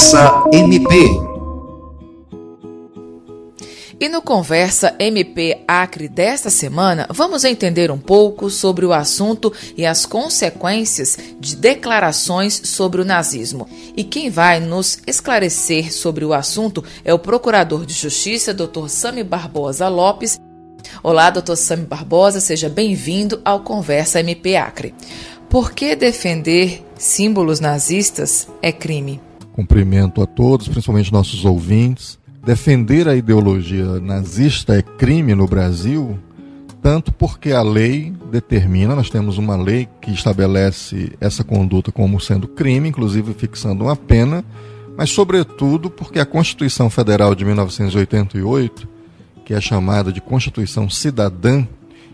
Conversa MP. E no Conversa MP Acre desta semana, vamos entender um pouco sobre o assunto e as consequências de declarações sobre o nazismo. E quem vai nos esclarecer sobre o assunto é o Procurador de Justiça, Dr. Sami Barbosa Lopes. Olá, Dr. Sami Barbosa, seja bem-vindo ao Conversa MP Acre. Por que defender símbolos nazistas é crime? Cumprimento a todos, principalmente nossos ouvintes. Defender a ideologia nazista é crime no Brasil, tanto porque a lei determina, nós temos uma lei que estabelece essa conduta como sendo crime, inclusive fixando uma pena, mas sobretudo porque a Constituição Federal de 1988, que é chamada de Constituição Cidadã,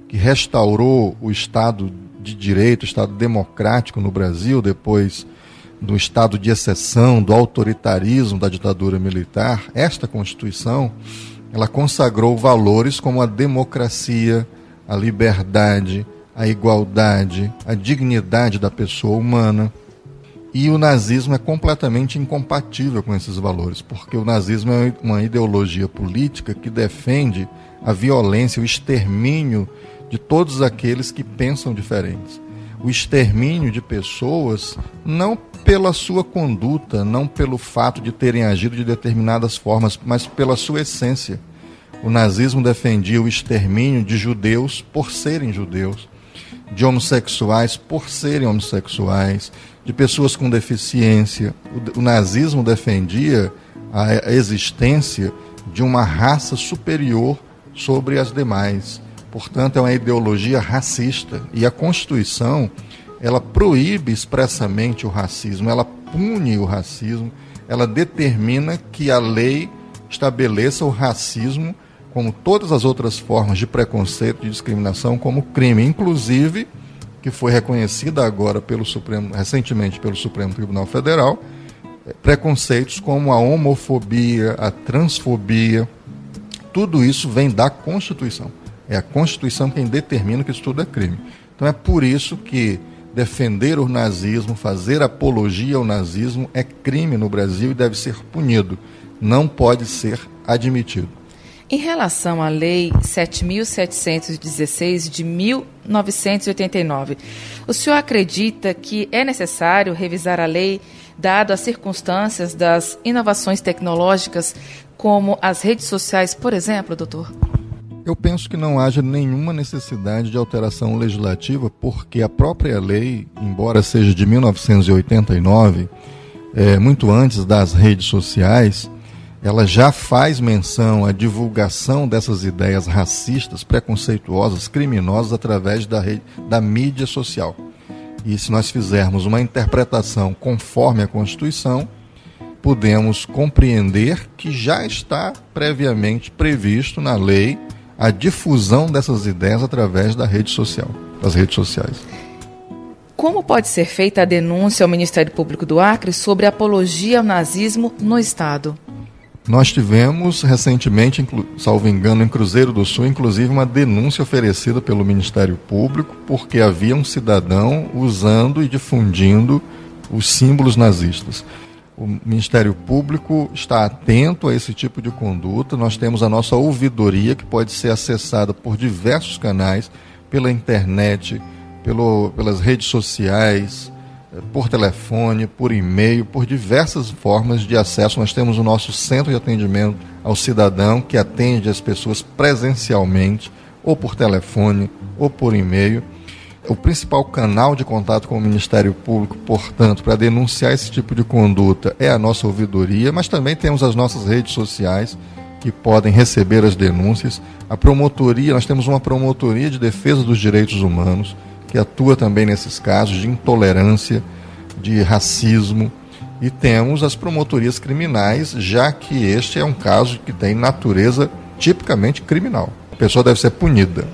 que restaurou o Estado de Direito, o Estado democrático no Brasil depois do estado de exceção, do autoritarismo da ditadura militar, esta Constituição, ela consagrou valores como a democracia, a liberdade, a igualdade, a dignidade da pessoa humana. E o nazismo é completamente incompatível com esses valores, porque o nazismo é uma ideologia política que defende a violência, o extermínio de todos aqueles que pensam diferentes o extermínio de pessoas não pela sua conduta, não pelo fato de terem agido de determinadas formas, mas pela sua essência. O nazismo defendia o extermínio de judeus por serem judeus, de homossexuais por serem homossexuais, de pessoas com deficiência. O, nazismo defendia a existência de uma raça superior sobre as demais. Portanto, é uma ideologia racista e a Constituição ela proíbe expressamente o racismo, ela pune o racismo, ela determina que a lei estabeleça o racismo como todas as outras formas de preconceito e discriminação como crime, inclusive que foi reconhecida agora pelo Supremo, recentemente pelo Supremo Tribunal Federal, eh, preconceitos como a homofobia, a transfobia, tudo isso vem da Constituição. É a Constituição quem determina que isso tudo é crime. Então é por isso que defender o nazismo, fazer apologia ao nazismo é crime no Brasil e deve ser punido. Não pode ser admitido. Em relação à Lei 7.716 de 1989, o senhor acredita que é necessário revisar a lei, dado as circunstâncias das inovações tecnológicas, como as redes sociais, por exemplo, doutor? Eu penso que não haja nenhuma necessidade de alteração legislativa, porque a própria lei, embora seja de 1989, é, muito antes das redes sociais, ela já faz menção à divulgação dessas ideias racistas, preconceituosas, criminosas através da, rede, da mídia social. E se nós fizermos uma interpretação conforme a Constituição, podemos compreender que já está previamente previsto na lei a difusão dessas ideias através da rede social, das redes sociais. Como pode ser feita a denúncia ao Ministério Público do Acre sobre apologia ao nazismo no Estado? Nós tivemos recentemente, salvo engano, em Cruzeiro do Sul, inclusive uma denúncia oferecida pelo Ministério Público porque havia um cidadão usando e difundindo os símbolos nazistas. O Ministério Público está atento a esse tipo de conduta. Nós temos a nossa ouvidoria, que pode ser acessada por diversos canais, pela internet, pelo, pelas redes sociais, eh, por telefone, por e-mail, por diversas formas de acesso. Nós temos o nosso centro de atendimento ao cidadão, que atende as pessoas presencialmente, ou por telefone, ou por e-mail. O principal canal de contato com o Ministério Público, portanto, para denunciar esse tipo de conduta é a nossa ouvidoria, mas também temos as nossas redes sociais que podem receber as denúncias. A promotoria, nós temos uma promotoria de defesa dos direitos humanos que atua também nesses casos de intolerância, de racismo, e temos as promotorias criminais, já que este é um caso que tem natureza tipicamente criminal. A pessoa deve ser punida.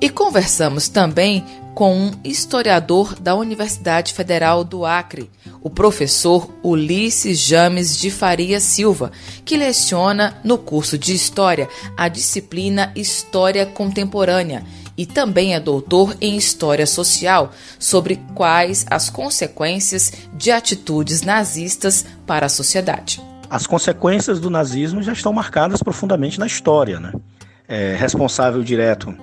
E conversamos também com um historiador da Universidade Federal do Acre, o professor Ulisses James de Faria Silva, que leciona no curso de História a disciplina História Contemporânea e também é doutor em História Social, sobre quais as consequências de atitudes nazistas para a sociedade. As consequências do nazismo já estão marcadas profundamente na história. Né? É responsável direto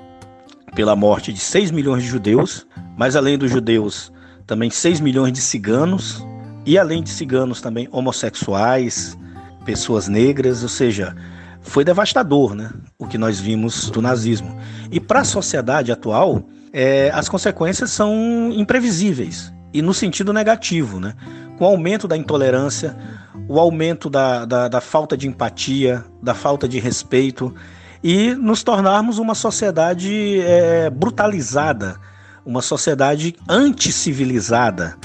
pela morte de 6 milhões de judeus, mas além dos judeus, também 6 milhões de ciganos, e além de ciganos também homossexuais, pessoas negras, ou seja, foi devastador, né? O que nós vimos do nazismo. E para a sociedade atual, é, as consequências são imprevisíveis e no sentido negativo, né? Com o aumento da intolerância, o aumento da, da, da falta de empatia, da falta de respeito e nos tornarmos uma sociedade é, brutalizada, uma sociedade anticivilizada.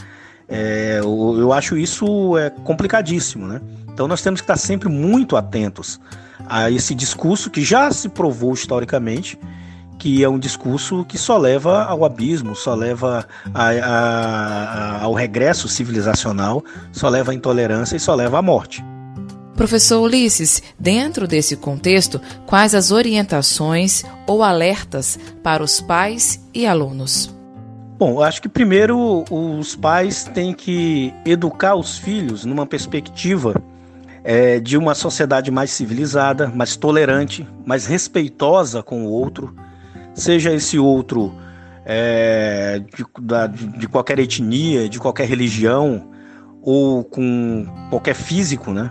É, eu, eu acho isso é complicadíssimo, né? Então nós temos que estar sempre muito atentos a esse discurso que já se provou historicamente que é um discurso que só leva ao abismo, só leva a, a, a, ao regresso civilizacional, só leva à intolerância e só leva à morte. Professor Ulisses, dentro desse contexto, quais as orientações ou alertas para os pais e alunos? Bom, acho que primeiro os pais têm que educar os filhos numa perspectiva é, de uma sociedade mais civilizada, mais tolerante, mais respeitosa com o outro, seja esse outro é, de, da, de qualquer etnia, de qualquer religião ou com qualquer físico, né?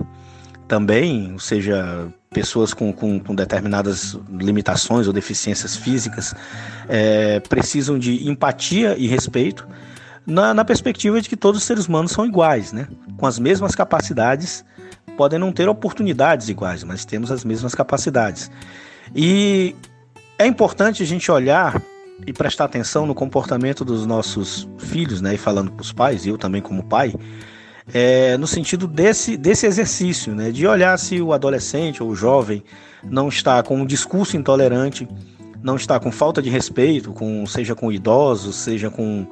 Também, ou seja, pessoas com, com, com determinadas limitações ou deficiências físicas é, precisam de empatia e respeito na, na perspectiva de que todos os seres humanos são iguais, né? Com as mesmas capacidades podem não ter oportunidades iguais, mas temos as mesmas capacidades. E é importante a gente olhar e prestar atenção no comportamento dos nossos filhos, né? E falando para os pais, eu também como pai, é, no sentido desse, desse exercício, né? De olhar se o adolescente ou o jovem não está com um discurso intolerante, não está com falta de respeito, com, seja com idosos, seja com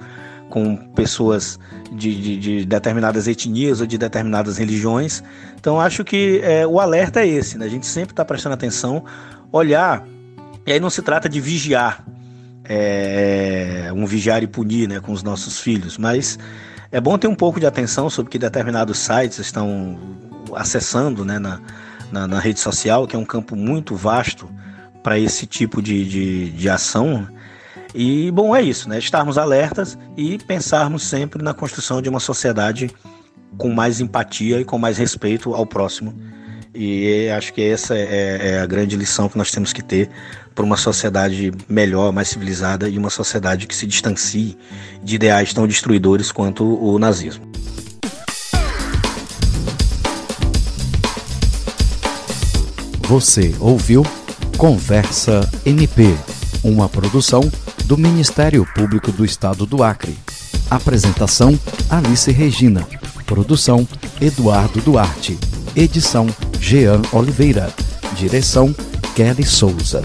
com pessoas de, de, de, determinadas etnias ou de determinadas religiões. Então acho que é, o alerta é esse, né? A gente sempre está prestando atenção, olhar, e aí não se trata de vigiar, é, um vigiar e punir né, com os nossos filhos, mas é bom ter um pouco de atenção sobre que determinados sites estão acessando né, na, na, na rede social, que é um campo muito vasto para esse tipo de, de, de ação. E, bom, é isso, né? Estarmos alertas e pensarmos sempre na construção de uma sociedade com mais empatia e com mais respeito ao próximo. E acho que essa é, é a grande lição que nós temos que ter para uma sociedade melhor, mais civilizada e uma sociedade que se distancie de ideais tão destruidores quanto o nazismo. Você ouviu Conversa MP, uma produção do Ministério Público do Estado do Acre. Apresentação: Alice Regina. Produção: Eduardo Duarte. Edição: Jean Oliveira. Direção: Kelly Souza.